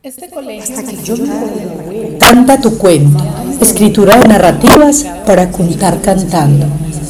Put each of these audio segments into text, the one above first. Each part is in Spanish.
Este colegio Canta tu cuento, escritura de narrativas para contar cantando,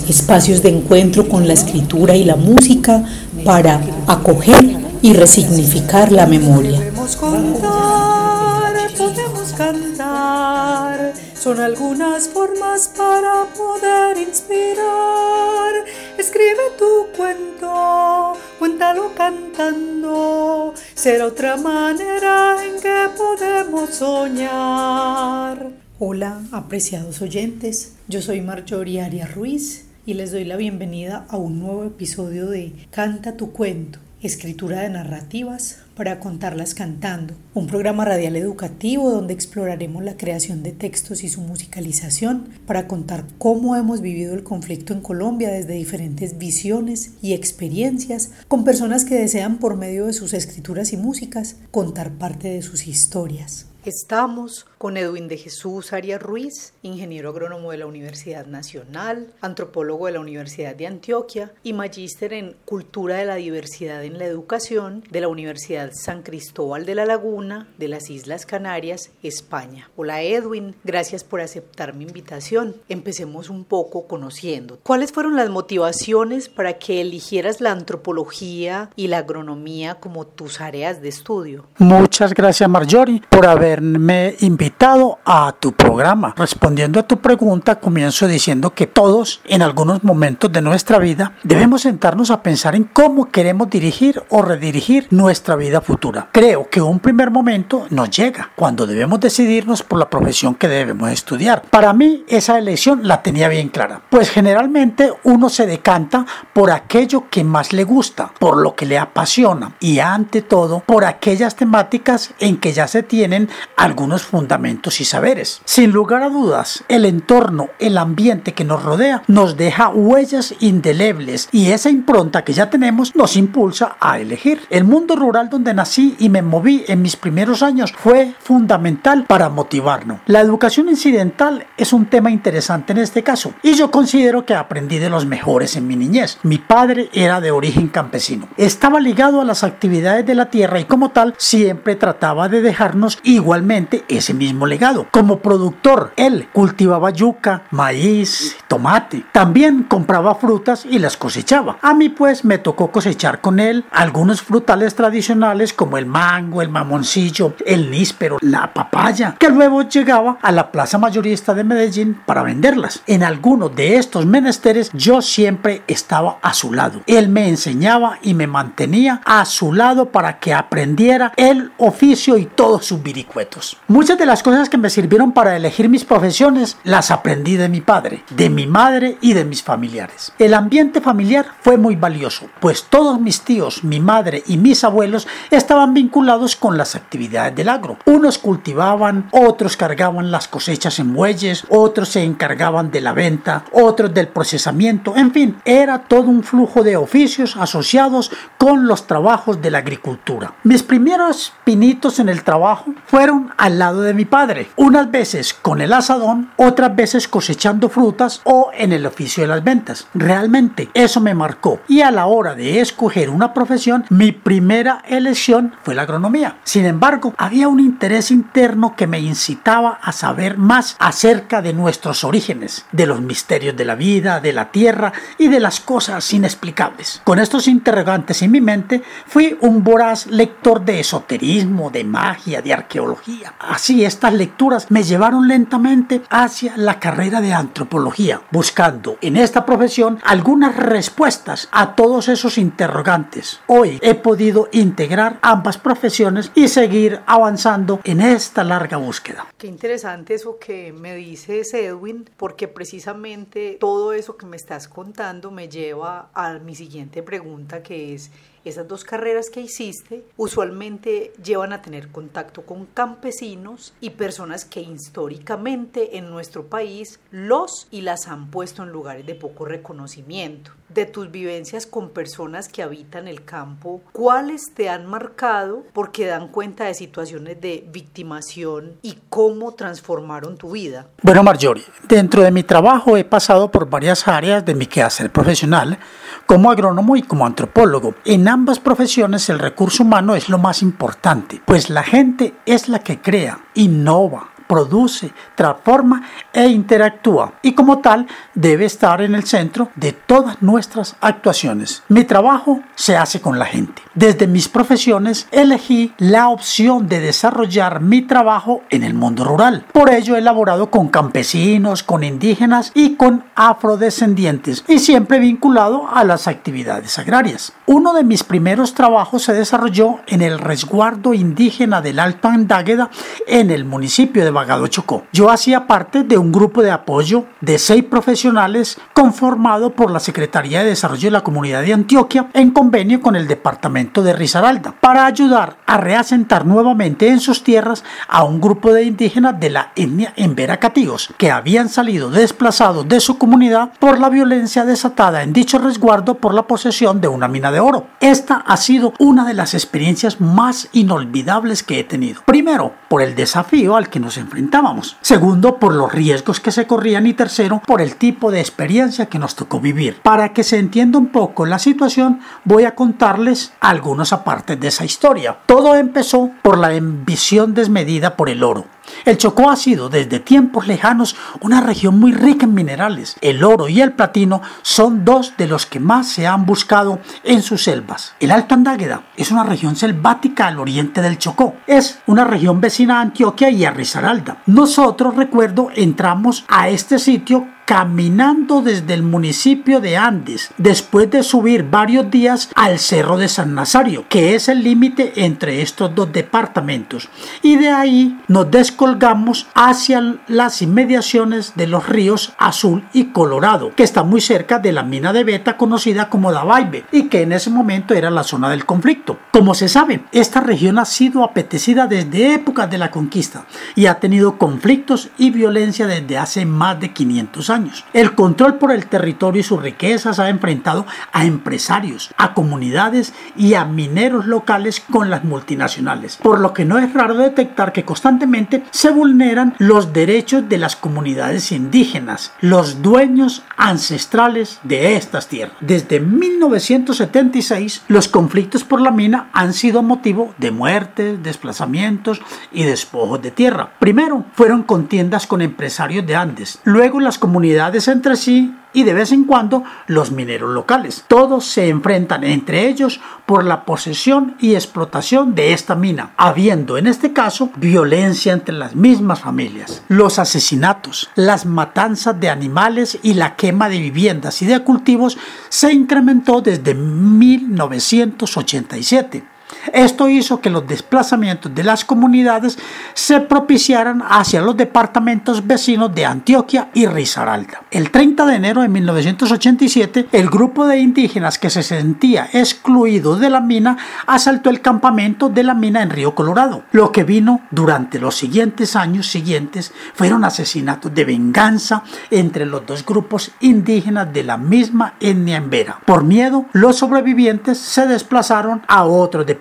espacios de encuentro con la escritura y la música para acoger y resignificar la memoria. Podemos contar, podemos cantar, son algunas formas para poder inspirar. Escribe tu cuento, cuéntalo cantando, será otra manera en que podemos soñar. Hola, apreciados oyentes, yo soy Marjorie Arias Ruiz y les doy la bienvenida a un nuevo episodio de Canta tu cuento, escritura de narrativas para contarlas cantando, un programa radial educativo donde exploraremos la creación de textos y su musicalización para contar cómo hemos vivido el conflicto en Colombia desde diferentes visiones y experiencias con personas que desean por medio de sus escrituras y músicas contar parte de sus historias. Estamos con Edwin de Jesús Arias Ruiz, ingeniero agrónomo de la Universidad Nacional, antropólogo de la Universidad de Antioquia y magíster en Cultura de la Diversidad en la Educación de la Universidad San Cristóbal de la Laguna de las Islas Canarias, España. Hola Edwin, gracias por aceptar mi invitación. Empecemos un poco conociendo. ¿Cuáles fueron las motivaciones para que eligieras la antropología y la agronomía como tus áreas de estudio? Muchas gracias Marjorie por haberme invitado a tu programa. Respondiendo a tu pregunta, comienzo diciendo que todos en algunos momentos de nuestra vida debemos sentarnos a pensar en cómo queremos dirigir o redirigir nuestra vida futura. Creo que un primer momento nos llega cuando debemos decidirnos por la profesión que debemos estudiar. Para mí esa elección la tenía bien clara, pues generalmente uno se decanta por aquello que más le gusta, por lo que le apasiona y ante todo por aquellas temáticas en que ya se tienen algunos fundamentos y saberes. Sin lugar a dudas, el entorno, el ambiente que nos rodea nos deja huellas indelebles y esa impronta que ya tenemos nos impulsa a elegir. El mundo rural donde nací y me moví en mis primeros años fue fundamental para motivarnos. La educación incidental es un tema interesante en este caso y yo considero que aprendí de los mejores en mi niñez. Mi padre era de origen campesino. Estaba ligado a las actividades de la tierra y como tal siempre trataba de dejarnos igualmente ese mismo legado. Como productor, él cultivaba yuca, maíz, tomate. También compraba frutas y las cosechaba. A mí pues me tocó cosechar con él algunos frutales tradicionales como el mango, el mamoncillo, el níspero, la papaya, que luego llegaba a la plaza mayorista de Medellín para venderlas. En algunos de estos menesteres yo siempre estaba a su lado. Él me enseñaba y me mantenía a su lado para que aprendiera el oficio y todos sus viricuetos. Muchas de las cosas que me sirvieron para elegir mis profesiones las aprendí de mi padre, de mi madre y de mis familiares. El ambiente familiar fue muy valioso, pues todos mis tíos, mi madre y mis abuelos estaban vinculados con las actividades del agro. Unos cultivaban, otros cargaban las cosechas en muelles, otros se encargaban de la venta, otros del procesamiento, en fin, era todo un flujo de oficios asociados con los trabajos de la agricultura. Mis primeros pinitos en el trabajo fueron al lado de mi padre, unas veces con el asadón, otras veces cosechando frutas o en el oficio de las ventas. Realmente eso me marcó y a la hora de escoger una profesión, mi primera elección fue la agronomía. Sin embargo, había un interés interno que me incitaba a saber más acerca de nuestros orígenes, de los misterios de la vida, de la tierra y de las cosas inexplicables. Con estos interrogantes en mi mente, fui un voraz lector de esoterismo, de magia, de arqueología. Así estas lecturas me llevaron lentamente hacia la carrera de antropología, buscando en esta profesión algunas respuestas a todos esos interrogantes. Hoy he podido integrar ambas profesiones y seguir avanzando en esta larga búsqueda. Qué interesante eso que me dices, Edwin, porque precisamente todo eso que me estás contando me lleva a mi siguiente pregunta, que es, esas dos carreras que hiciste usualmente llevan a tener contacto con campesinos y personas que históricamente en nuestro país los y las han puesto en lugares de poco reconocimiento. De tus vivencias con personas que habitan el campo, ¿cuáles te han marcado porque dan cuenta de situaciones de victimación y cómo transformaron tu vida? Bueno, Marjorie, dentro de mi trabajo he pasado por varias áreas de mi quehacer profesional, como agrónomo y como antropólogo. En ambas profesiones el recurso humano es lo más importante, pues la gente es la que crea, innova, produce, transforma e interactúa y como tal debe estar en el centro de todas nuestras actuaciones. Mi trabajo se hace con la gente. Desde mis profesiones elegí la opción de desarrollar mi trabajo en el mundo rural. Por ello he elaborado con campesinos, con indígenas y con afrodescendientes y siempre vinculado a las actividades agrarias. Uno de mis primeros trabajos se desarrolló en el resguardo indígena del Alto Andágueda en el municipio de Bagado Chocó. Yo hacía parte de un grupo de apoyo de seis profesionales conformado por la Secretaría de Desarrollo de la Comunidad de Antioquia en convenio con el departamento de Risaralda para ayudar a reasentar nuevamente en sus tierras a un grupo de indígenas de la etnia Embera Catíos que habían salido desplazados de su comunidad por la violencia desatada en dicho resguardo por la posesión de una mina de oro. Esta ha sido una de las experiencias más inolvidables que he tenido. Primero, por el desafío al que nos enfrentábamos. Segundo, por los riesgos que se corrían. Y tercero, por el tipo de experiencia que nos tocó vivir. Para que se entienda un poco la situación, voy a contarles algunos apartes de esa historia. Todo empezó por la ambición desmedida por el oro. El Chocó ha sido desde tiempos lejanos una región muy rica en minerales. El oro y el platino son dos de los que más se han buscado en sus selvas. El Alto Andágueda es una región selvática al oriente del Chocó. Es una región vecina a Antioquia y a Risaralda. Nosotros, recuerdo, entramos a este sitio caminando desde el municipio de Andes, después de subir varios días al Cerro de San Nazario, que es el límite entre estos dos departamentos. Y de ahí nos descolgamos hacia las inmediaciones de los ríos Azul y Colorado, que está muy cerca de la mina de Beta conocida como Dabaibe, y que en ese momento era la zona del conflicto. Como se sabe, esta región ha sido apetecida desde épocas de la conquista y ha tenido conflictos y violencia desde hace más de 500 años. El control por el territorio y sus riquezas ha enfrentado a empresarios, a comunidades y a mineros locales con las multinacionales, por lo que no es raro detectar que constantemente se vulneran los derechos de las comunidades indígenas, los dueños ancestrales de estas tierras. Desde 1976, los conflictos por la mina han sido motivo de muertes, desplazamientos y despojos de tierra. Primero fueron contiendas con empresarios de Andes, luego las comunidades entre sí y de vez en cuando los mineros locales. Todos se enfrentan entre ellos por la posesión y explotación de esta mina, habiendo en este caso violencia entre las mismas familias. Los asesinatos, las matanzas de animales y la quema de viviendas y de cultivos se incrementó desde 1987 esto hizo que los desplazamientos de las comunidades se propiciaran hacia los departamentos vecinos de Antioquia y Risaralda. El 30 de enero de 1987, el grupo de indígenas que se sentía excluido de la mina asaltó el campamento de la mina en Río Colorado. Lo que vino durante los siguientes años siguientes fueron asesinatos de venganza entre los dos grupos indígenas de la misma etnia en Vera. Por miedo, los sobrevivientes se desplazaron a otros departamentos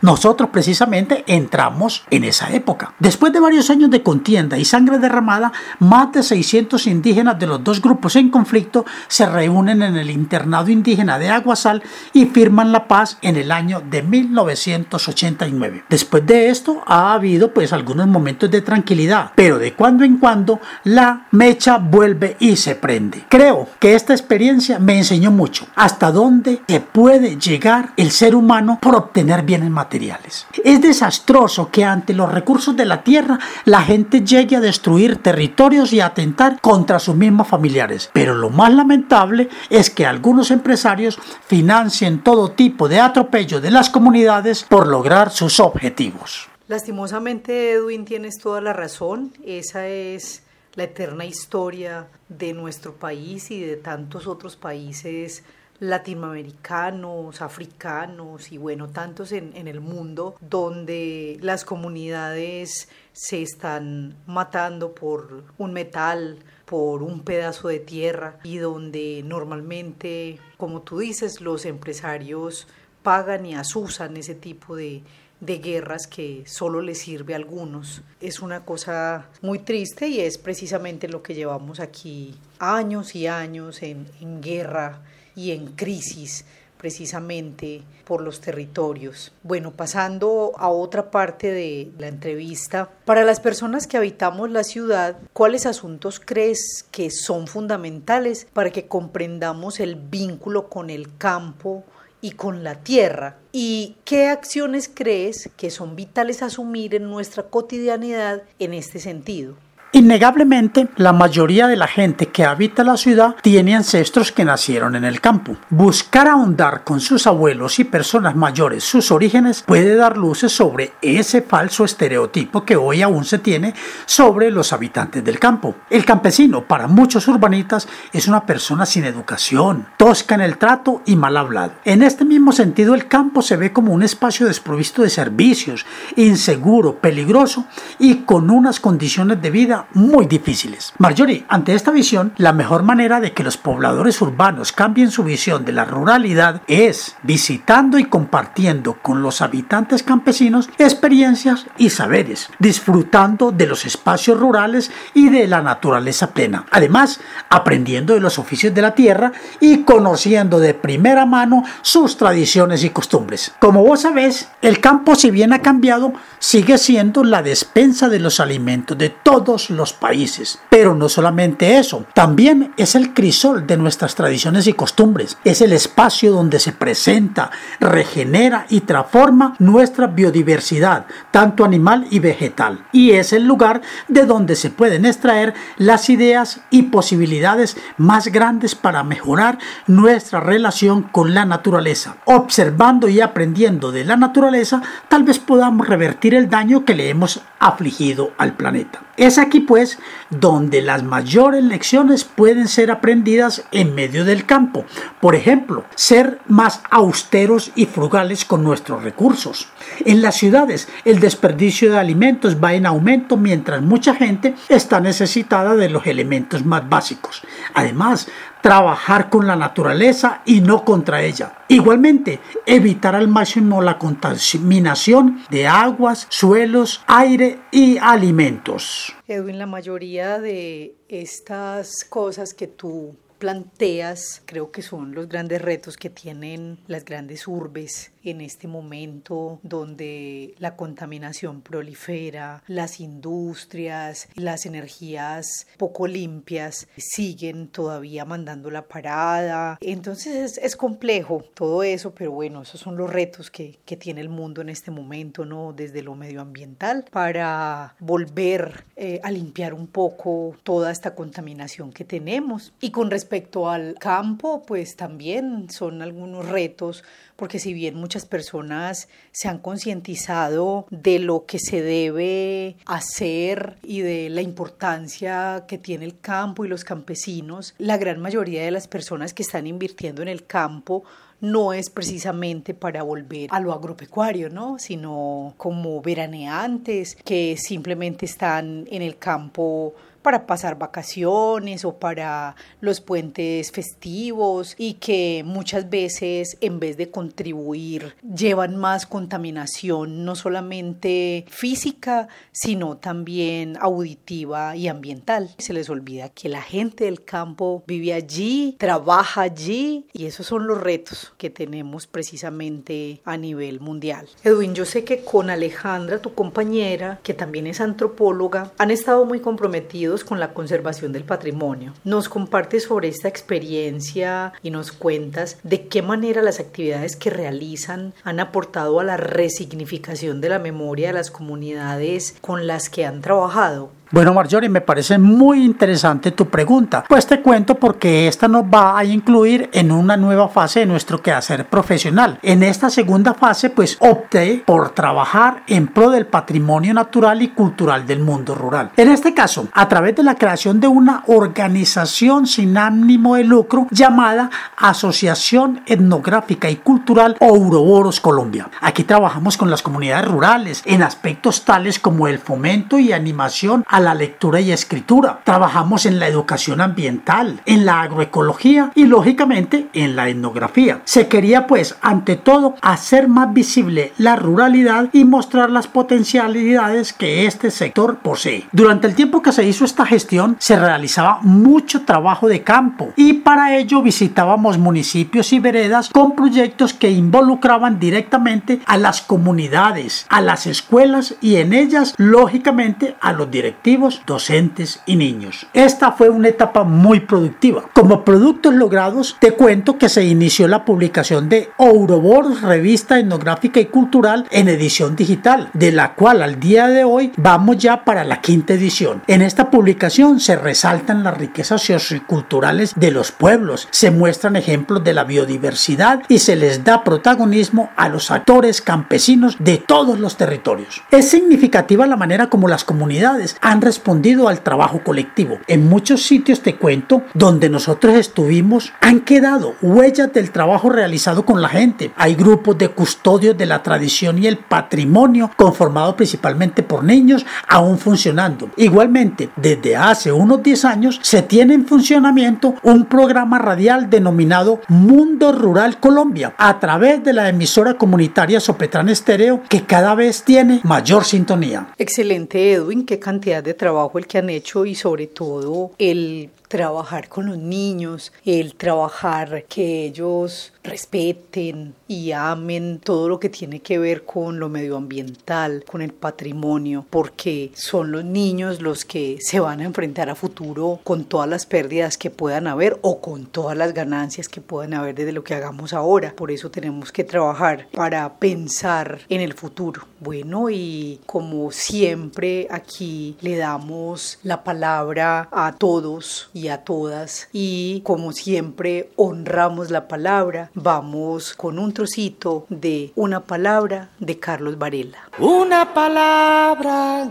nosotros precisamente entramos en esa época. Después de varios años de contienda y sangre derramada, más de 600 indígenas de los dos grupos en conflicto se reúnen en el internado indígena de Aguasal y firman la paz en el año de 1989. Después de esto ha habido pues algunos momentos de tranquilidad, pero de cuando en cuando la mecha vuelve y se prende. Creo que esta experiencia me enseñó mucho hasta dónde se puede llegar el ser humano por obtener bienes materiales. Es desastroso que ante los recursos de la tierra la gente llegue a destruir territorios y a atentar contra sus mismos familiares. Pero lo más lamentable es que algunos empresarios financien todo tipo de atropello de las comunidades por lograr sus objetivos. Lastimosamente, Edwin, tienes toda la razón. Esa es la eterna historia de nuestro país y de tantos otros países latinoamericanos, africanos y bueno, tantos en, en el mundo donde las comunidades se están matando por un metal, por un pedazo de tierra y donde normalmente, como tú dices, los empresarios pagan y asusan ese tipo de, de guerras que solo les sirve a algunos. Es una cosa muy triste y es precisamente lo que llevamos aquí años y años en, en guerra y en crisis precisamente por los territorios. Bueno, pasando a otra parte de la entrevista, para las personas que habitamos la ciudad, ¿cuáles asuntos crees que son fundamentales para que comprendamos el vínculo con el campo y con la tierra? ¿Y qué acciones crees que son vitales asumir en nuestra cotidianidad en este sentido? Innegablemente, la mayoría de la gente que habita la ciudad tiene ancestros que nacieron en el campo. Buscar ahondar con sus abuelos y personas mayores sus orígenes puede dar luces sobre ese falso estereotipo que hoy aún se tiene sobre los habitantes del campo. El campesino, para muchos urbanitas, es una persona sin educación, tosca en el trato y mal hablado. En este mismo sentido, el campo se ve como un espacio desprovisto de servicios, inseguro, peligroso y con unas condiciones de vida muy difíciles. Marjorie, ante esta visión, la mejor manera de que los pobladores urbanos cambien su visión de la ruralidad es visitando y compartiendo con los habitantes campesinos experiencias y saberes, disfrutando de los espacios rurales y de la naturaleza plena. Además, aprendiendo de los oficios de la tierra y conociendo de primera mano sus tradiciones y costumbres. Como vos sabés, el campo si bien ha cambiado, sigue siendo la despensa de los alimentos de todos los países. Pero no solamente eso, también es el crisol de nuestras tradiciones y costumbres. Es el espacio donde se presenta, regenera y transforma nuestra biodiversidad, tanto animal y vegetal. Y es el lugar de donde se pueden extraer las ideas y posibilidades más grandes para mejorar nuestra relación con la naturaleza. Observando y aprendiendo de la naturaleza, tal vez podamos revertir el daño que le hemos afligido al planeta. Es aquí pues donde las mayores lecciones pueden ser aprendidas en medio del campo. Por ejemplo, ser más austeros y frugales con nuestros recursos. En las ciudades el desperdicio de alimentos va en aumento mientras mucha gente está necesitada de los elementos más básicos. Además, trabajar con la naturaleza y no contra ella. Igualmente, evitar al máximo la contaminación de aguas, suelos, aire y alimentos. Edwin, la mayoría de estas cosas que tú planteas creo que son los grandes retos que tienen las grandes urbes en este momento donde la contaminación prolifera, las industrias, las energías poco limpias siguen todavía mandando la parada. Entonces es, complejo todo eso, pero bueno, esos son los retos que, que, tiene el mundo en este momento, ¿no? Desde lo medioambiental para volver eh, a limpiar un poco toda esta contaminación que tenemos. Y con respecto al campo, pues también son algunos retos porque si bien muchas personas se han concientizado de lo que se debe hacer y de la importancia que tiene el campo y los campesinos, la gran mayoría de las personas que están invirtiendo en el campo no es precisamente para volver a lo agropecuario, ¿no? Sino como veraneantes que simplemente están en el campo para pasar vacaciones o para los puentes festivos y que muchas veces en vez de contribuir llevan más contaminación no solamente física sino también auditiva y ambiental. Se les olvida que la gente del campo vive allí, trabaja allí y esos son los retos que tenemos precisamente a nivel mundial. Edwin, yo sé que con Alejandra, tu compañera, que también es antropóloga, han estado muy comprometidos con la conservación del patrimonio. Nos compartes sobre esta experiencia y nos cuentas de qué manera las actividades que realizan han aportado a la resignificación de la memoria de las comunidades con las que han trabajado. Bueno, Marjorie, me parece muy interesante tu pregunta. Pues te cuento porque esta nos va a incluir en una nueva fase de nuestro quehacer profesional. En esta segunda fase, pues opté por trabajar en pro del patrimonio natural y cultural del mundo rural. En este caso, a través de la creación de una organización sin ánimo de lucro llamada Asociación Etnográfica y Cultural Ouroboros Colombia. Aquí trabajamos con las comunidades rurales en aspectos tales como el fomento y animación a la lectura y escritura. Trabajamos en la educación ambiental, en la agroecología y lógicamente en la etnografía. Se quería pues ante todo hacer más visible la ruralidad y mostrar las potencialidades que este sector posee. Durante el tiempo que se hizo esta gestión se realizaba mucho trabajo de campo y para ello visitábamos municipios y veredas con proyectos que involucraban directamente a las comunidades, a las escuelas y en ellas lógicamente a los directivos docentes y niños. Esta fue una etapa muy productiva. Como productos logrados, te cuento que se inició la publicación de Ouroboros, revista etnográfica y cultural en edición digital, de la cual al día de hoy vamos ya para la quinta edición. En esta publicación se resaltan las riquezas socioculturales de los pueblos, se muestran ejemplos de la biodiversidad y se les da protagonismo a los actores campesinos de todos los territorios. Es significativa la manera como las comunidades han respondido al trabajo colectivo. En muchos sitios, te cuento, donde nosotros estuvimos, han quedado huellas del trabajo realizado con la gente. Hay grupos de custodios de la tradición y el patrimonio conformados principalmente por niños aún funcionando. Igualmente, desde hace unos 10 años se tiene en funcionamiento un programa radial denominado Mundo Rural Colombia a través de la emisora comunitaria Sopetran Estéreo que cada vez tiene mayor sintonía. Excelente Edwin, qué cantidad de trabajo el que han hecho y sobre todo el trabajar con los niños, el trabajar que ellos respeten y amen todo lo que tiene que ver con lo medioambiental, con el patrimonio, porque son los niños los que se van a enfrentar a futuro con todas las pérdidas que puedan haber o con todas las ganancias que puedan haber desde lo que hagamos ahora. Por eso tenemos que trabajar para pensar en el futuro. Bueno, y como siempre aquí le damos la palabra a todos y a todas y como siempre honramos la palabra, vamos con un trocito de una palabra de Carlos Varela. Una palabra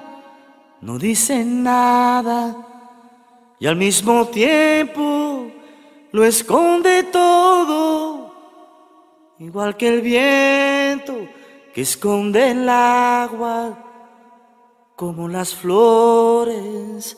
no dice nada y al mismo tiempo lo esconde todo, igual que el viento que esconde el agua, como las flores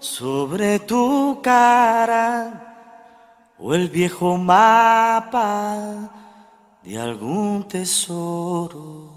sobre tu cara o el viejo mapa de algún tesoro.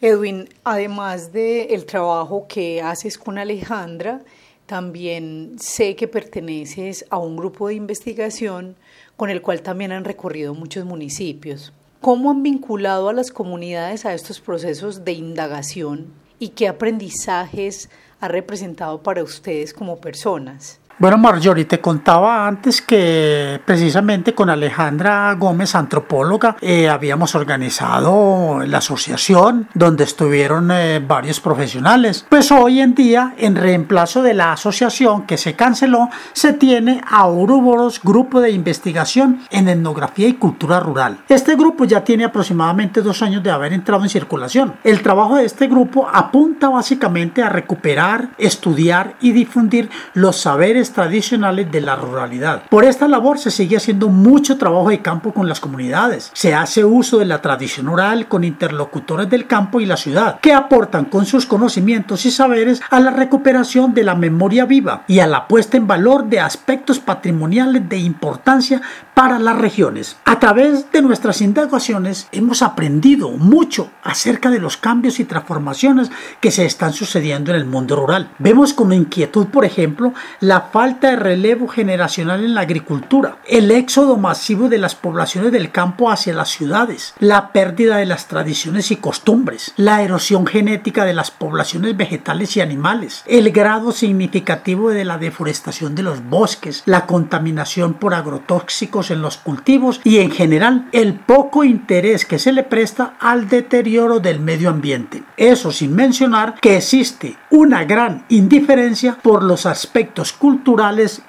Edwin, además del el trabajo que haces con Alejandra, también sé que perteneces a un grupo de investigación con el cual también han recorrido muchos municipios. ¿Cómo han vinculado a las comunidades a estos procesos de indagación y qué aprendizajes ha representado para ustedes como personas? Bueno, Marjorie, te contaba antes que precisamente con Alejandra Gómez, antropóloga, eh, habíamos organizado la asociación donde estuvieron eh, varios profesionales. Pues hoy en día, en reemplazo de la asociación que se canceló, se tiene a Uruboros Grupo de Investigación en Etnografía y Cultura Rural. Este grupo ya tiene aproximadamente dos años de haber entrado en circulación. El trabajo de este grupo apunta básicamente a recuperar, estudiar y difundir los saberes tradicionales de la ruralidad. Por esta labor se sigue haciendo mucho trabajo de campo con las comunidades. Se hace uso de la tradición oral con interlocutores del campo y la ciudad, que aportan con sus conocimientos y saberes a la recuperación de la memoria viva y a la puesta en valor de aspectos patrimoniales de importancia para las regiones. A través de nuestras indagaciones hemos aprendido mucho acerca de los cambios y transformaciones que se están sucediendo en el mundo rural. Vemos con inquietud, por ejemplo, la falta de relevo generacional en la agricultura, el éxodo masivo de las poblaciones del campo hacia las ciudades, la pérdida de las tradiciones y costumbres, la erosión genética de las poblaciones vegetales y animales, el grado significativo de la deforestación de los bosques, la contaminación por agrotóxicos en los cultivos y en general el poco interés que se le presta al deterioro del medio ambiente. Eso sin mencionar que existe una gran indiferencia por los aspectos culturales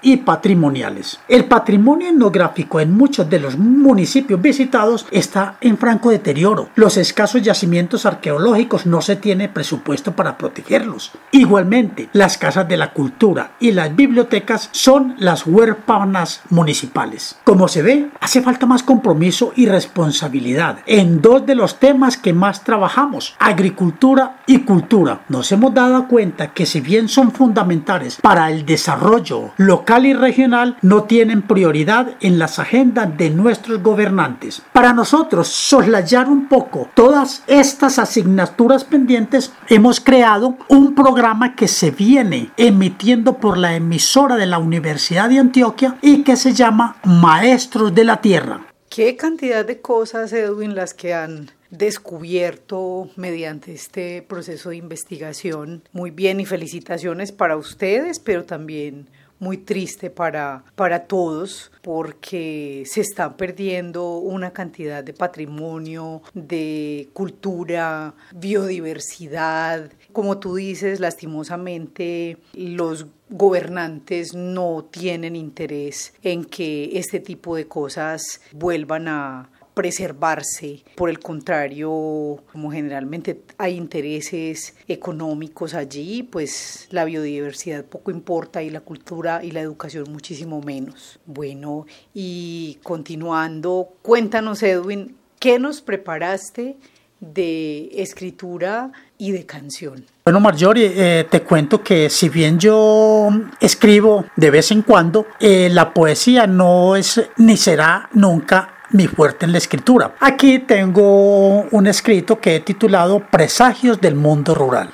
y patrimoniales. El patrimonio etnográfico en muchos de los municipios visitados está en franco deterioro. Los escasos yacimientos arqueológicos no se tiene presupuesto para protegerlos. Igualmente, las casas de la cultura y las bibliotecas son las huérfanas municipales. Como se ve, hace falta más compromiso y responsabilidad en dos de los temas que más trabajamos, agricultura y cultura. Nos hemos dado cuenta que si bien son fundamentales para el desarrollo local y regional, no tienen prioridad en las agendas de nuestros gobernantes. Para nosotros, soslayar un poco todas estas asignaturas pendientes, hemos creado un programa que se viene emitiendo por la emisora de la Universidad de Antioquia y que se llama Maestros de la Tierra. ¿Qué cantidad de cosas, Edwin, las que han descubierto mediante este proceso de investigación? Muy bien y felicitaciones para ustedes, pero también muy triste para, para todos porque se está perdiendo una cantidad de patrimonio, de cultura, biodiversidad. Como tú dices, lastimosamente los gobernantes no tienen interés en que este tipo de cosas vuelvan a preservarse. Por el contrario, como generalmente hay intereses económicos allí, pues la biodiversidad poco importa y la cultura y la educación muchísimo menos. Bueno, y continuando, cuéntanos Edwin, ¿qué nos preparaste de escritura y de canción? Bueno, Marjorie, eh, te cuento que si bien yo escribo de vez en cuando, eh, la poesía no es ni será nunca mi fuerte en la escritura. Aquí tengo un escrito que he titulado Presagios del mundo rural.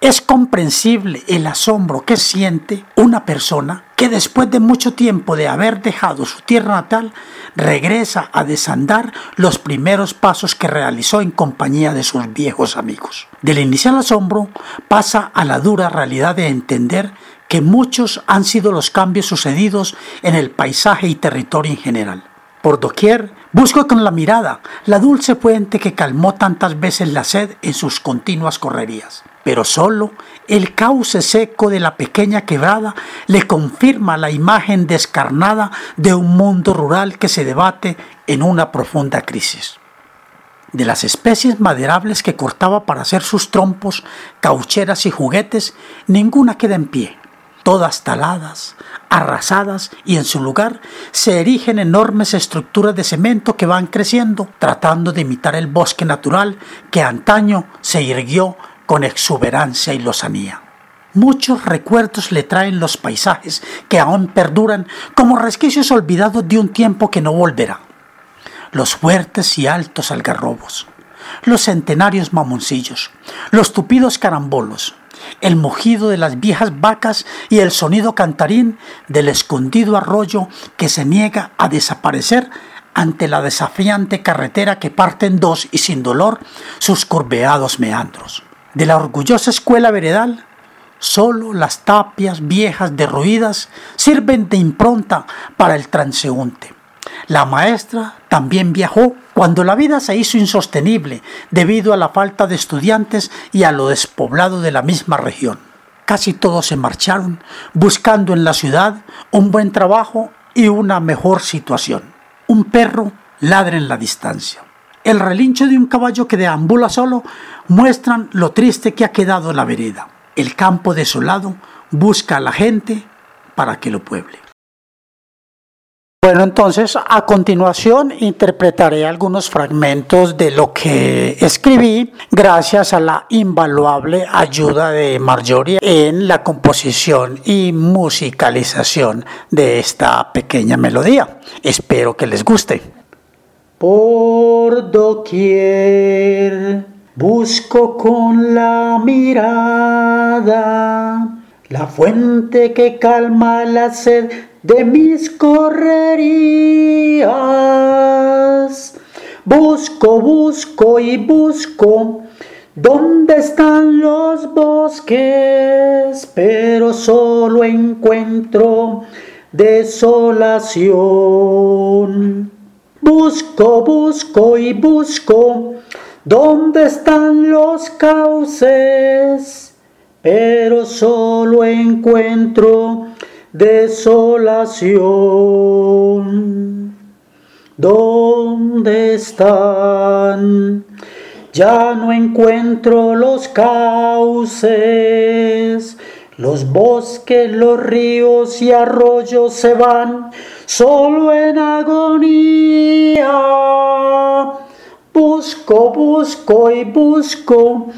Es comprensible el asombro que siente una persona que después de mucho tiempo de haber dejado su tierra natal, regresa a desandar los primeros pasos que realizó en compañía de sus viejos amigos. Del inicial asombro pasa a la dura realidad de entender que muchos han sido los cambios sucedidos en el paisaje y territorio en general. Por doquier busco con la mirada la dulce fuente que calmó tantas veces la sed en sus continuas correrías. Pero solo el cauce seco de la pequeña quebrada le confirma la imagen descarnada de un mundo rural que se debate en una profunda crisis. De las especies maderables que cortaba para hacer sus trompos, caucheras y juguetes, ninguna queda en pie todas taladas, arrasadas y en su lugar se erigen enormes estructuras de cemento que van creciendo, tratando de imitar el bosque natural que antaño se irguió con exuberancia y lozanía. Muchos recuerdos le traen los paisajes que aún perduran como resquicios olvidados de un tiempo que no volverá. Los fuertes y altos algarrobos, los centenarios mamoncillos, los tupidos carambolos, el mugido de las viejas vacas y el sonido cantarín del escondido arroyo que se niega a desaparecer ante la desafiante carretera que parte en dos y sin dolor sus curveados meandros. De la orgullosa escuela veredal, solo las tapias viejas derruidas sirven de impronta para el transeúnte. La maestra también viajó cuando la vida se hizo insostenible debido a la falta de estudiantes y a lo despoblado de la misma región. Casi todos se marcharon buscando en la ciudad un buen trabajo y una mejor situación. Un perro ladra en la distancia. El relincho de un caballo que deambula solo muestran lo triste que ha quedado la vereda. El campo desolado busca a la gente para que lo pueble. Bueno, entonces a continuación interpretaré algunos fragmentos de lo que escribí gracias a la invaluable ayuda de Marjorie en la composición y musicalización de esta pequeña melodía. Espero que les guste. Por doquier busco con la mirada la fuente que calma la sed de mis correrías. Busco, busco y busco dónde están los bosques, pero solo encuentro desolación. Busco, busco y busco dónde están los cauces, pero solo encuentro desolación. ¿Dónde están? Ya no encuentro los cauces, los bosques, los ríos y arroyos se van solo en agonía. Busco, busco y busco,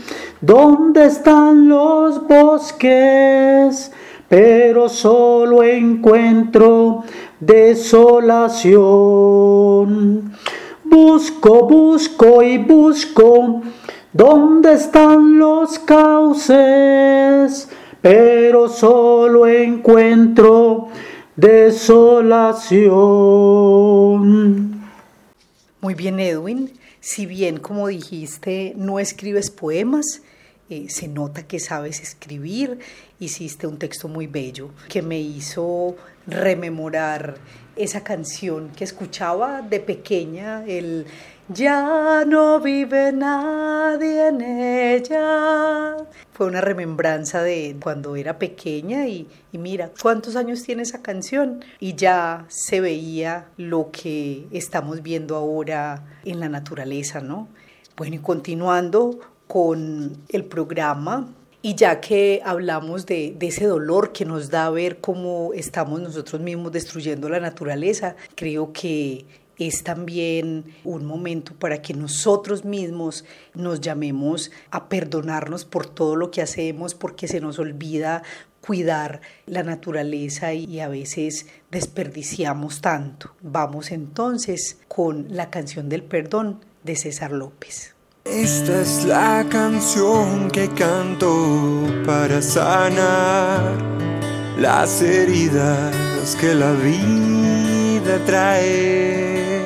¿dónde están los bosques? Pero solo encuentro desolación. Busco, busco y busco, ¿dónde están los cauces? Pero solo encuentro desolación. Muy bien, Edwin. Si bien, como dijiste, no escribes poemas, eh, se nota que sabes escribir, hiciste un texto muy bello que me hizo rememorar esa canción que escuchaba de pequeña, el Ya no vive nadie en ella. Fue una remembranza de cuando era pequeña y, y mira, ¿cuántos años tiene esa canción? Y ya se veía lo que estamos viendo ahora en la naturaleza, ¿no? Bueno, y continuando, con el programa y ya que hablamos de, ese dolor que nos da ver cómo estamos nosotros mismos destruyendo la naturaleza, creo que es también un momento para que nosotros mismos nos llamemos a perdonarnos por todo lo que hacemos, porque se nos olvida cuidar la naturaleza y a veces desperdiciamos tanto. Vamos entonces con la canción del perdón de César López. Esta es la canción que canto para sanar las heridas que la vida trae.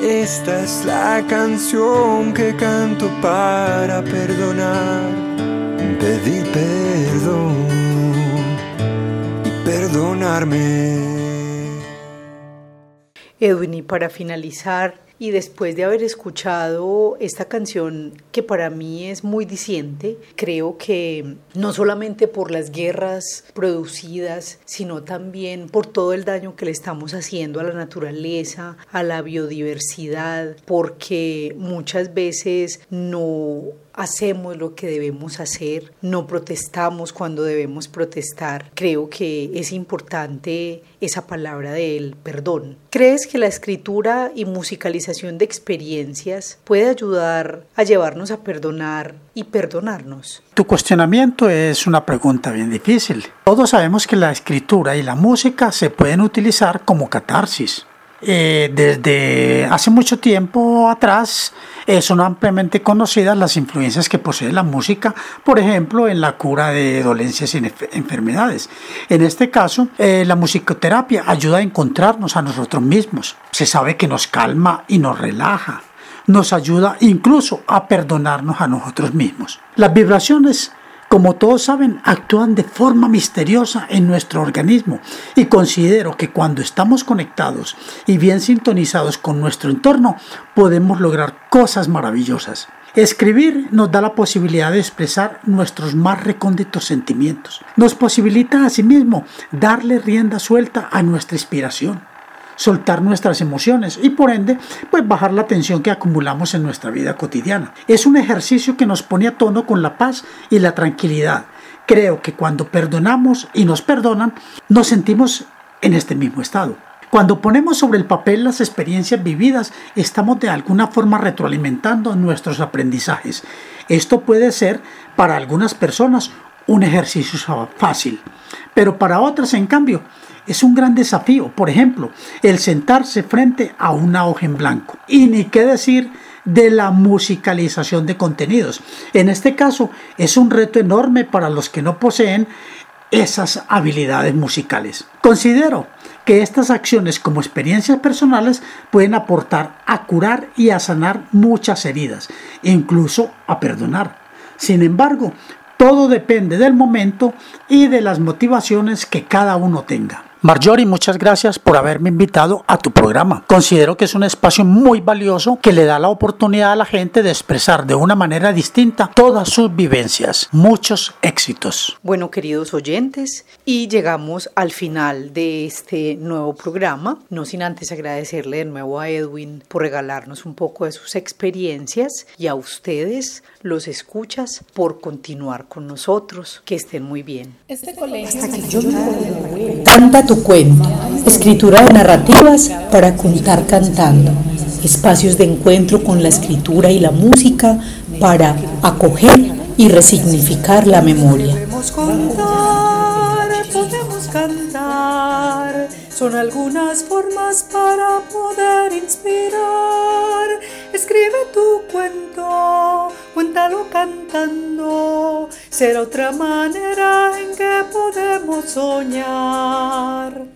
Esta es la canción que canto para perdonar, pedir perdón y perdonarme. Edwin, para finalizar, y después de haber escuchado esta canción que para mí es muy diciente, creo que no solamente por las guerras producidas, sino también por todo el daño que le estamos haciendo a la naturaleza, a la biodiversidad, porque muchas veces no hacemos lo que debemos hacer, no protestamos cuando debemos protestar. Creo que es importante esa palabra del perdón. ¿Crees que la escritura y musicalización de experiencias puede ayudar a llevarnos a perdonar y perdonarnos? Tu cuestionamiento es una pregunta bien difícil. Todos sabemos que la escritura y la música se pueden utilizar como catarsis. Eh, desde hace mucho tiempo atrás eh, son ampliamente conocidas las influencias que posee la música, por ejemplo, en la cura de dolencias y enfermedades. En este caso, eh, la musicoterapia ayuda a encontrarnos a nosotros mismos. Se sabe que nos calma y nos relaja. Nos ayuda incluso a perdonarnos a nosotros mismos. Las vibraciones como todos saben, actúan de forma misteriosa en nuestro organismo y considero que cuando estamos conectados y bien sintonizados con nuestro entorno, podemos lograr cosas maravillosas. Escribir nos da la posibilidad de expresar nuestros más recónditos sentimientos. Nos posibilita asimismo darle rienda suelta a nuestra inspiración soltar nuestras emociones y por ende pues bajar la tensión que acumulamos en nuestra vida cotidiana. Es un ejercicio que nos pone a tono con la paz y la tranquilidad creo que cuando perdonamos y nos perdonan, nos sentimos en este mismo estado. Cuando ponemos sobre el papel las experiencias vividas, estamos de alguna forma retroalimentando nuestros aprendizajes. Esto puede ser para algunas personas un ejercicio fácil, pero para otras, en cambio, es un gran desafío. Por ejemplo, el sentarse frente a una hoja en blanco. Y ni qué decir de la musicalización de contenidos. En este caso, es un reto enorme para los que no poseen esas habilidades musicales. Considero que estas acciones como experiencias personales pueden aportar a curar y a sanar muchas heridas, incluso a perdonar. Sin embargo, todo depende del momento y de las motivaciones que cada uno tenga. Marjorie, muchas gracias por haberme invitado a tu programa. Considero que es un espacio muy valioso que le da la oportunidad a la gente de expresar de una manera distinta todas sus vivencias. Muchos éxitos. Bueno, queridos oyentes, y llegamos al final de este nuevo programa, no sin antes agradecerle de nuevo a Edwin por regalarnos un poco de sus experiencias y a ustedes, los escuchas, por continuar con nosotros. Que estén muy bien. Este colegio Canta tu cuento, escritura de narrativas para contar cantando, espacios de encuentro con la escritura y la música para acoger y resignificar la memoria. Son algunas formas para poder inspirar. Escribe tu cuento, cuéntalo cantando, será otra manera en que podemos soñar.